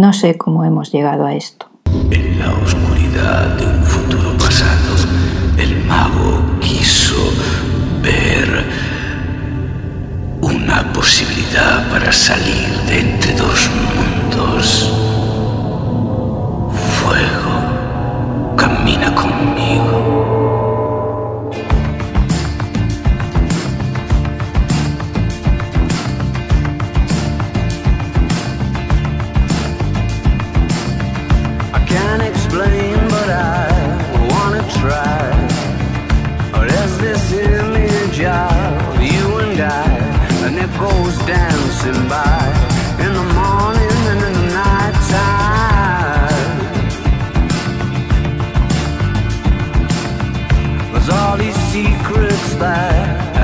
No sé cómo hemos llegado a esto. En la oscuridad de un futuro pasado, el mago quiso ver una posibilidad para salir de entre dos mundos. Fuego, camina conmigo. looks there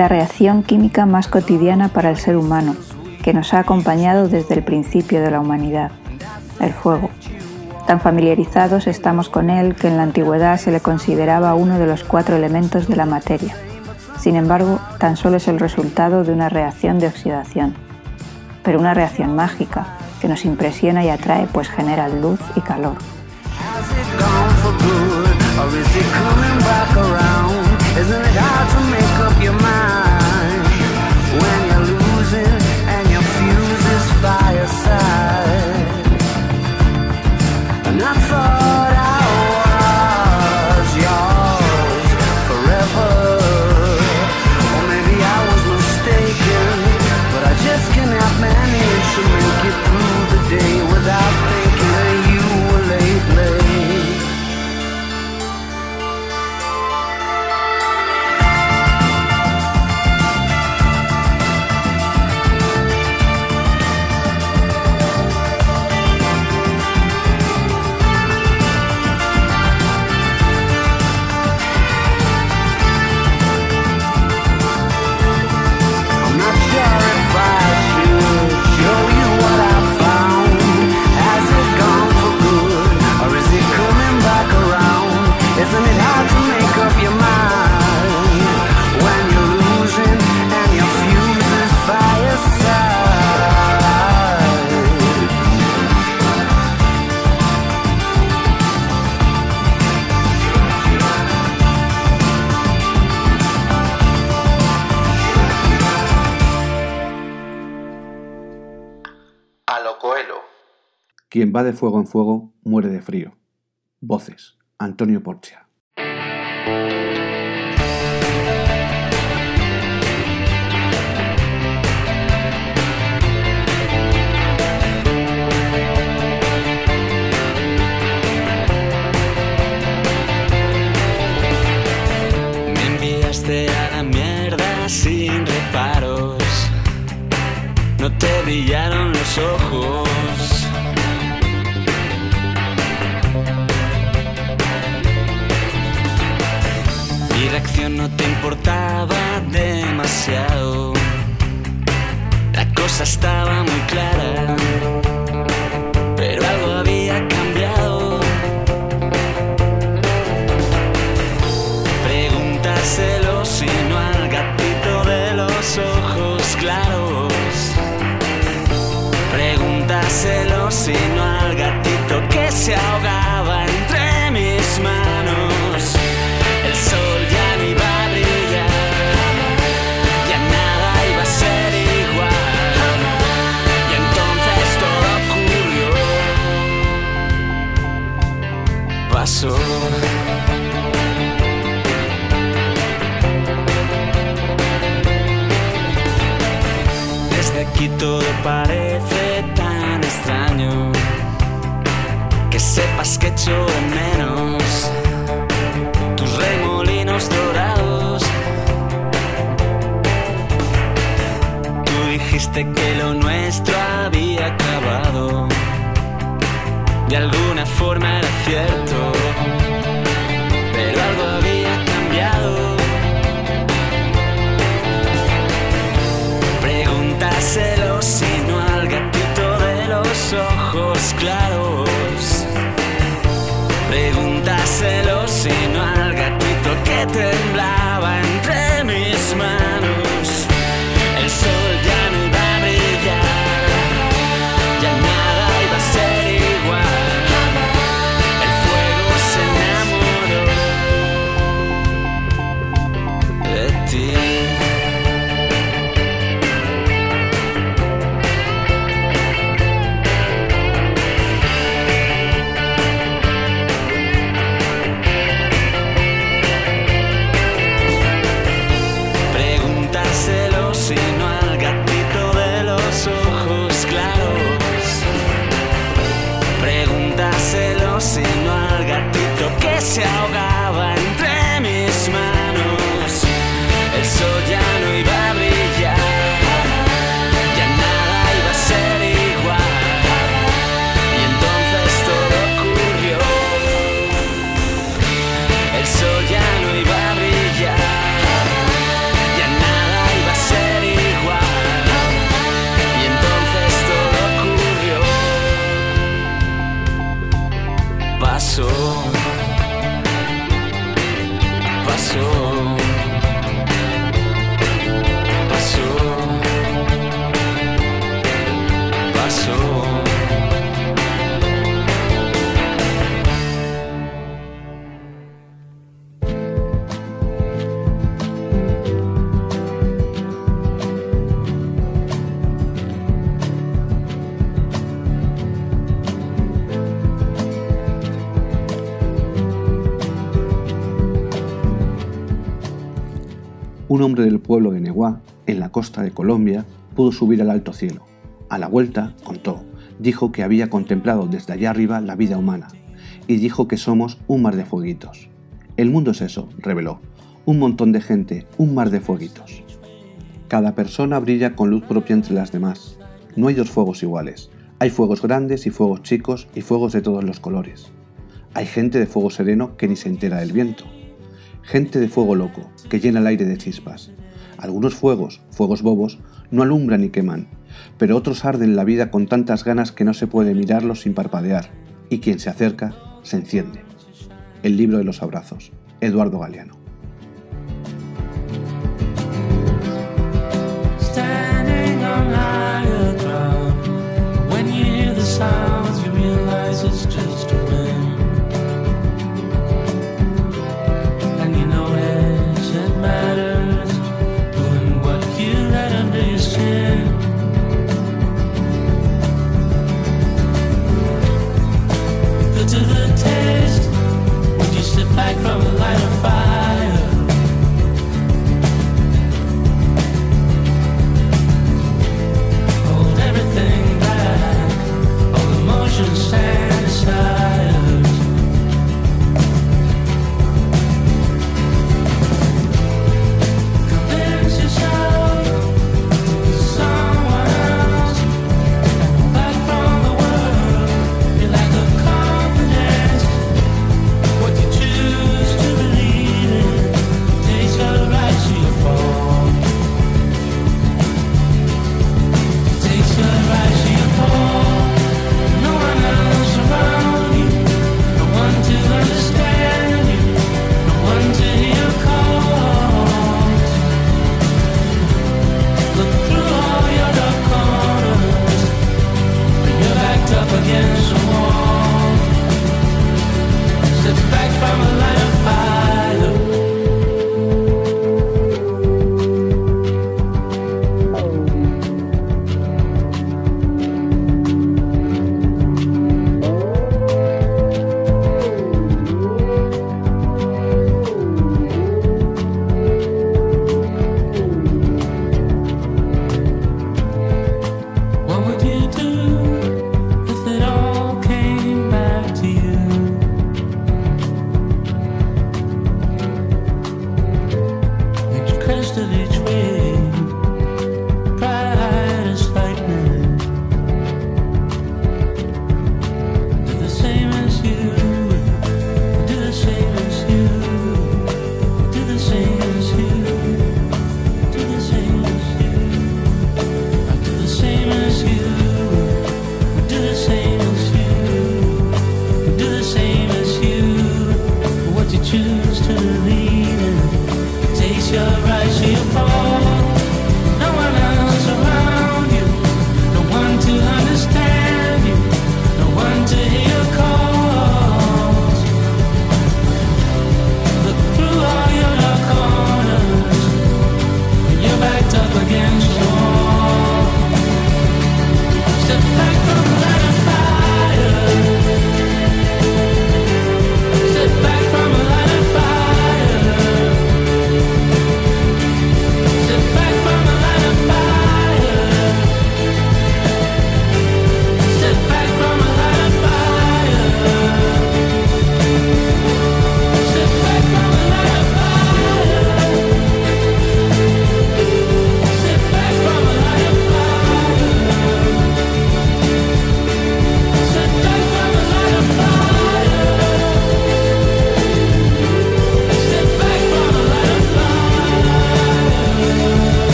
la reacción química más cotidiana para el ser humano, que nos ha acompañado desde el principio de la humanidad, el fuego. Tan familiarizados estamos con él que en la antigüedad se le consideraba uno de los cuatro elementos de la materia. Sin embargo, tan solo es el resultado de una reacción de oxidación, pero una reacción mágica que nos impresiona y atrae pues genera luz y calor. Va de fuego en fuego muere de frío. Voces. Antonio Porcia. Se ahogaba entre mis manos. El sol ya no iba a brillar, ya nada iba a ser igual. Y entonces todo ocurrió. Pasó. Desde aquí todo parece que echo de menos, tus remolinos dorados. Tú dijiste que lo nuestro había acabado, de alguna forma era cierto. Un hombre del pueblo de Neguá, en la costa de Colombia, pudo subir al alto cielo. A la vuelta, contó, dijo que había contemplado desde allá arriba la vida humana, y dijo que somos un mar de fueguitos. El mundo es eso, reveló, un montón de gente, un mar de fueguitos. Cada persona brilla con luz propia entre las demás. No hay dos fuegos iguales. Hay fuegos grandes y fuegos chicos y fuegos de todos los colores. Hay gente de fuego sereno que ni se entera del viento gente de fuego loco, que llena el aire de chispas. Algunos fuegos, fuegos bobos, no alumbran ni queman, pero otros arden la vida con tantas ganas que no se puede mirarlos sin parpadear, y quien se acerca, se enciende. El libro de los abrazos, Eduardo Galeano.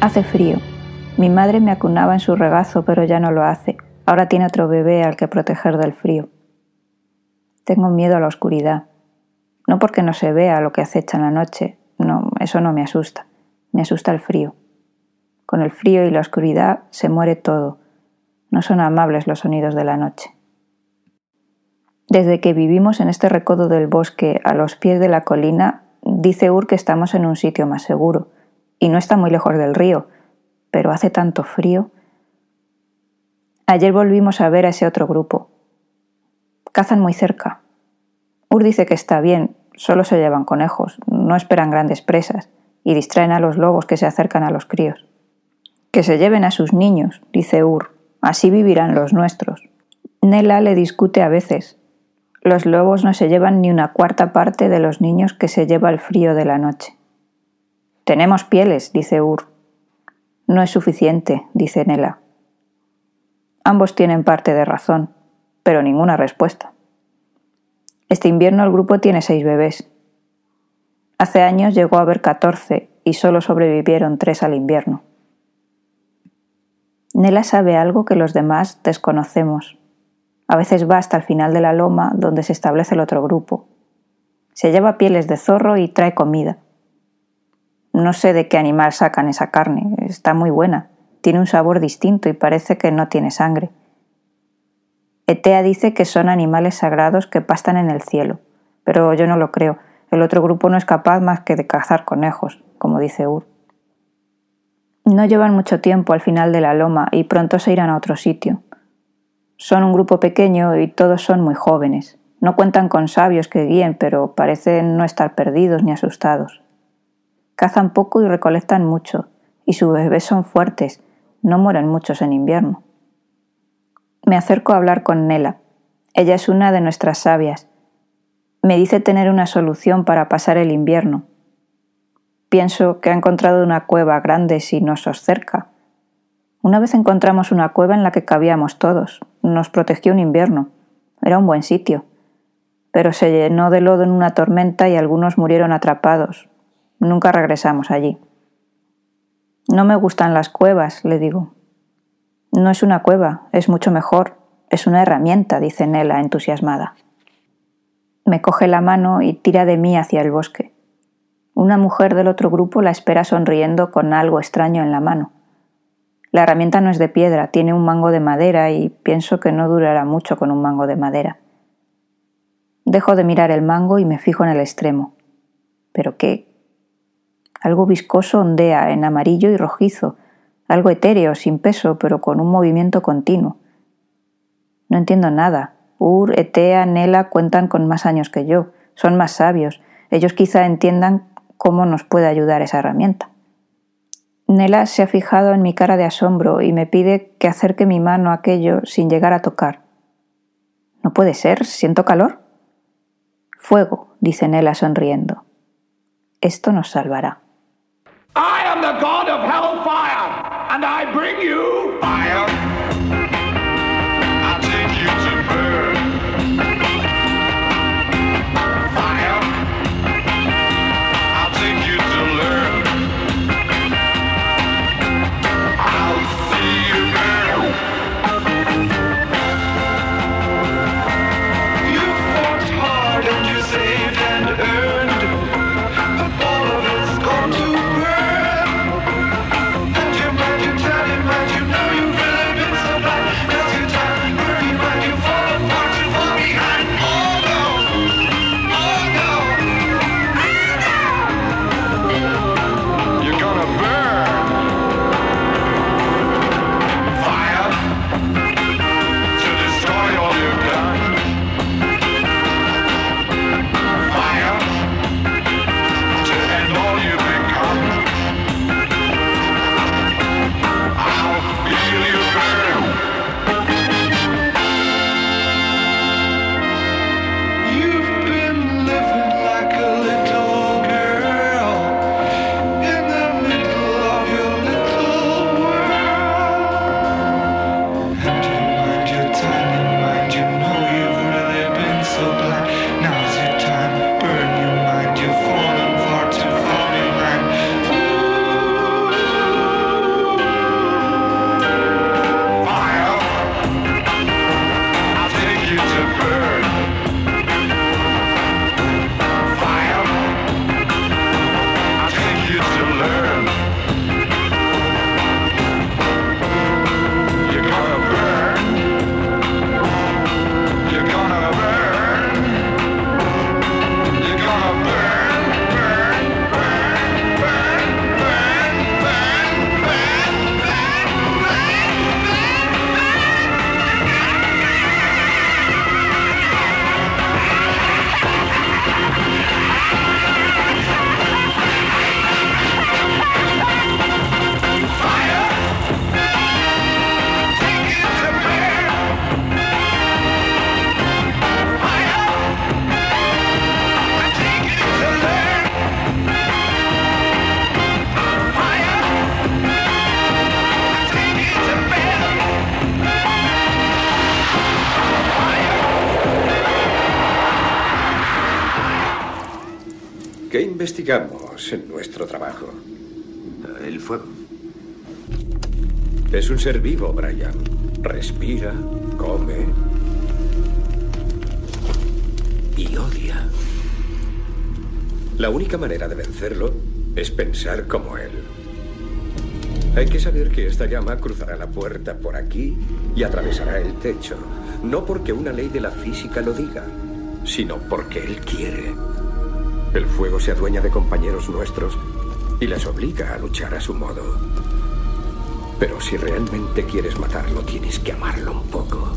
Hace frío. Mi madre me acunaba en su regazo, pero ya no lo hace. Ahora tiene otro bebé al que proteger del frío. Tengo miedo a la oscuridad. No porque no se vea lo que acecha en la noche, no, eso no me asusta. Me asusta el frío. Con el frío y la oscuridad se muere todo. No son amables los sonidos de la noche. Desde que vivimos en este recodo del bosque a los pies de la colina, dice Ur que estamos en un sitio más seguro, y no está muy lejos del río, pero hace tanto frío. Ayer volvimos a ver a ese otro grupo. Cazan muy cerca. Ur dice que está bien, solo se llevan conejos, no esperan grandes presas, y distraen a los lobos que se acercan a los críos. Que se lleven a sus niños, dice Ur, así vivirán los nuestros. Nela le discute a veces, los lobos no se llevan ni una cuarta parte de los niños que se lleva el frío de la noche. Tenemos pieles, dice Ur. No es suficiente, dice Nela. Ambos tienen parte de razón, pero ninguna respuesta. Este invierno el grupo tiene seis bebés. Hace años llegó a haber catorce y solo sobrevivieron tres al invierno. Nela sabe algo que los demás desconocemos. A veces va hasta el final de la loma donde se establece el otro grupo. Se lleva pieles de zorro y trae comida. No sé de qué animal sacan esa carne, está muy buena, tiene un sabor distinto y parece que no tiene sangre. Etea dice que son animales sagrados que pastan en el cielo, pero yo no lo creo. El otro grupo no es capaz más que de cazar conejos, como dice Ur. No llevan mucho tiempo al final de la loma y pronto se irán a otro sitio. Son un grupo pequeño y todos son muy jóvenes. No cuentan con sabios que guíen, pero parecen no estar perdidos ni asustados. Cazan poco y recolectan mucho, y sus bebés son fuertes, no mueren muchos en invierno. Me acerco a hablar con Nela. Ella es una de nuestras sabias. Me dice tener una solución para pasar el invierno. Pienso que ha encontrado una cueva grande sin osos cerca, una vez encontramos una cueva en la que cabíamos todos. Nos protegió un invierno. Era un buen sitio. Pero se llenó de lodo en una tormenta y algunos murieron atrapados. Nunca regresamos allí. No me gustan las cuevas, le digo. No es una cueva, es mucho mejor. Es una herramienta, dice Nela, entusiasmada. Me coge la mano y tira de mí hacia el bosque. Una mujer del otro grupo la espera sonriendo con algo extraño en la mano. La herramienta no es de piedra, tiene un mango de madera y pienso que no durará mucho con un mango de madera. Dejo de mirar el mango y me fijo en el extremo. ¿Pero qué? Algo viscoso ondea en amarillo y rojizo, algo etéreo, sin peso, pero con un movimiento continuo. No entiendo nada. Ur, Etea, Nela cuentan con más años que yo, son más sabios. Ellos quizá entiendan cómo nos puede ayudar esa herramienta. Nela se ha fijado en mi cara de asombro y me pide que acerque mi mano a aquello sin llegar a tocar. No puede ser, siento calor. Fuego, dice Nela sonriendo. Esto nos salvará. Am the god of hellfire, and I bring you fire. ¿Qué investigamos en nuestro trabajo? El fuego. Es un ser vivo, Brian. Respira, come. Y odia. La única manera de vencerlo es pensar como él. Hay que saber que esta llama cruzará la puerta por aquí y atravesará el techo. No porque una ley de la física lo diga, sino porque él quiere. El fuego se adueña de compañeros nuestros y les obliga a luchar a su modo. Pero si realmente quieres matarlo, tienes que amarlo un poco.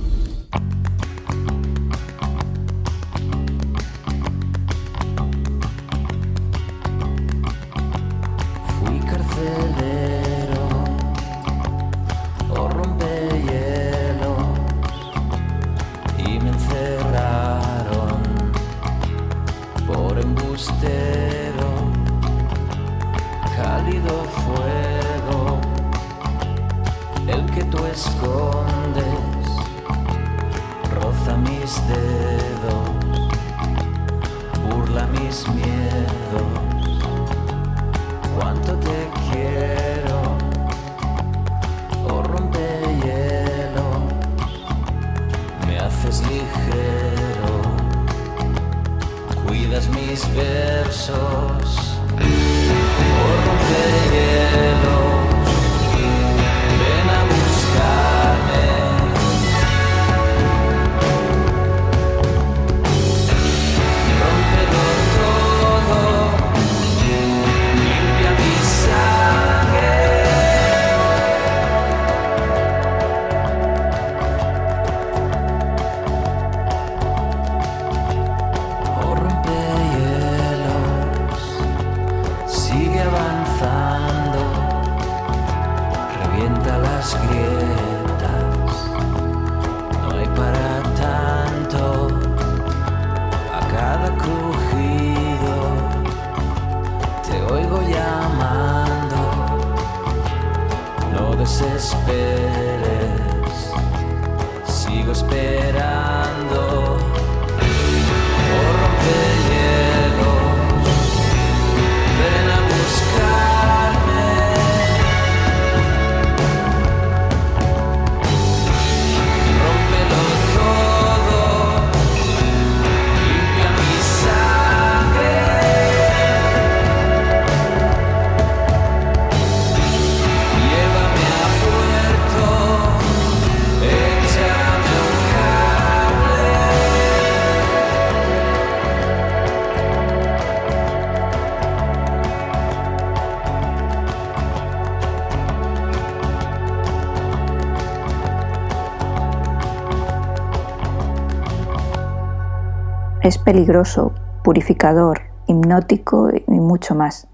Es peligroso, purificador, hipnótico y mucho más.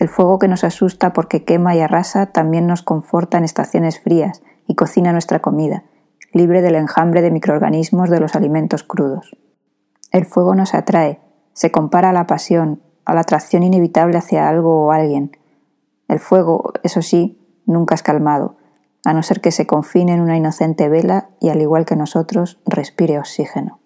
El fuego que nos asusta porque quema y arrasa también nos conforta en estaciones frías y cocina nuestra comida, libre del enjambre de microorganismos de los alimentos crudos. El fuego nos atrae, se compara a la pasión, a la atracción inevitable hacia algo o alguien. El fuego, eso sí, nunca es calmado, a no ser que se confine en una inocente vela y al igual que nosotros respire oxígeno.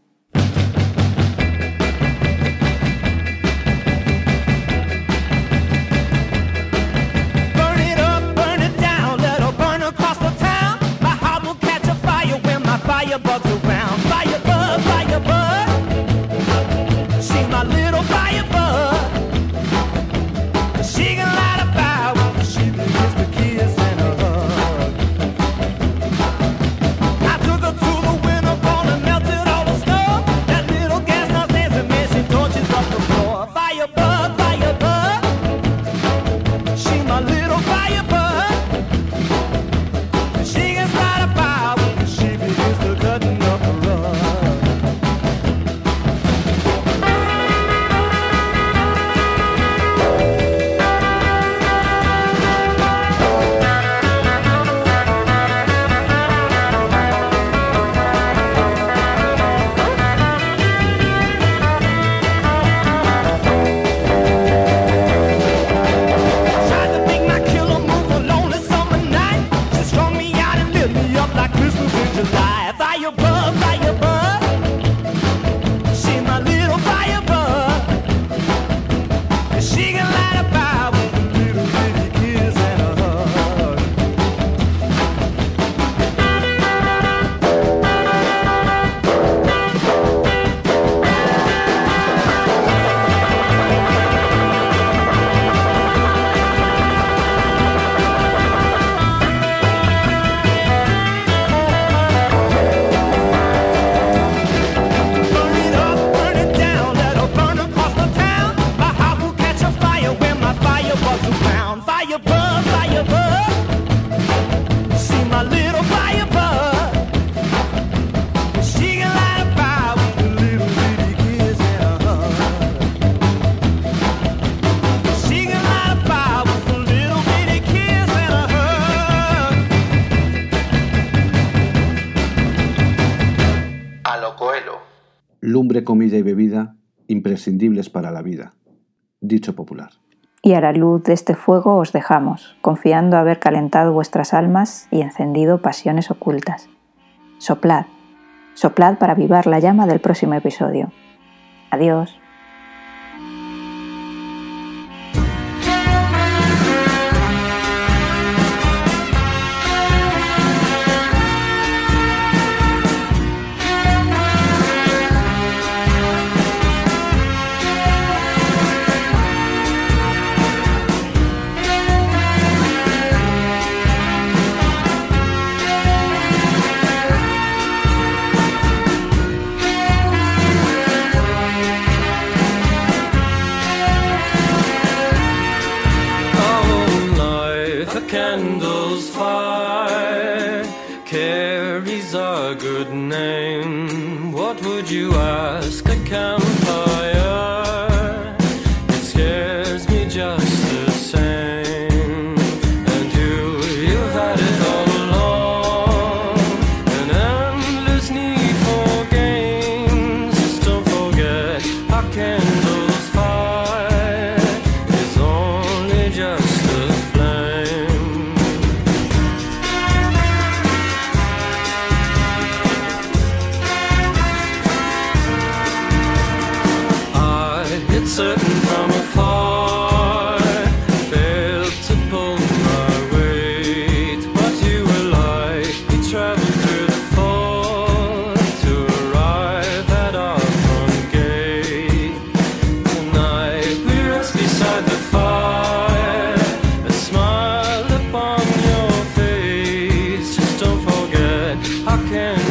dicho popular. Y a la luz de este fuego os dejamos, confiando haber calentado vuestras almas y encendido pasiones ocultas. Soplad, soplad para avivar la llama del próximo episodio. Adiós. talking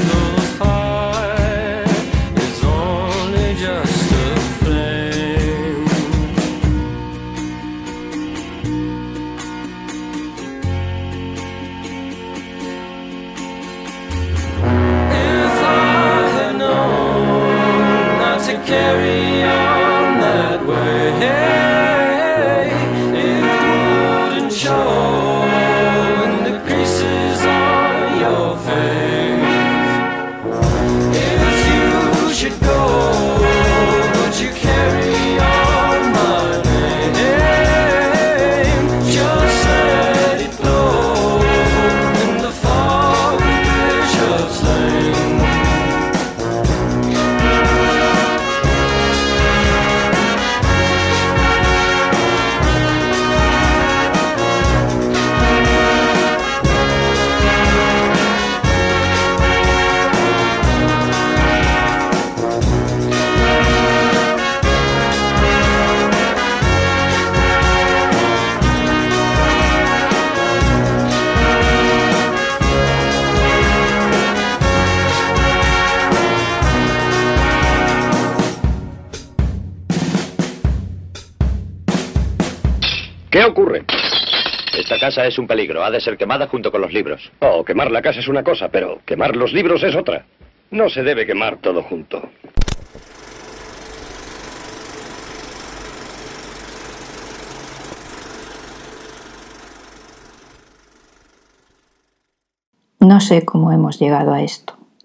es un peligro. Ha de ser quemada junto con los libros. Oh, quemar la casa es una cosa, pero quemar los libros es otra. No se debe quemar todo junto. No sé cómo hemos llegado a esto.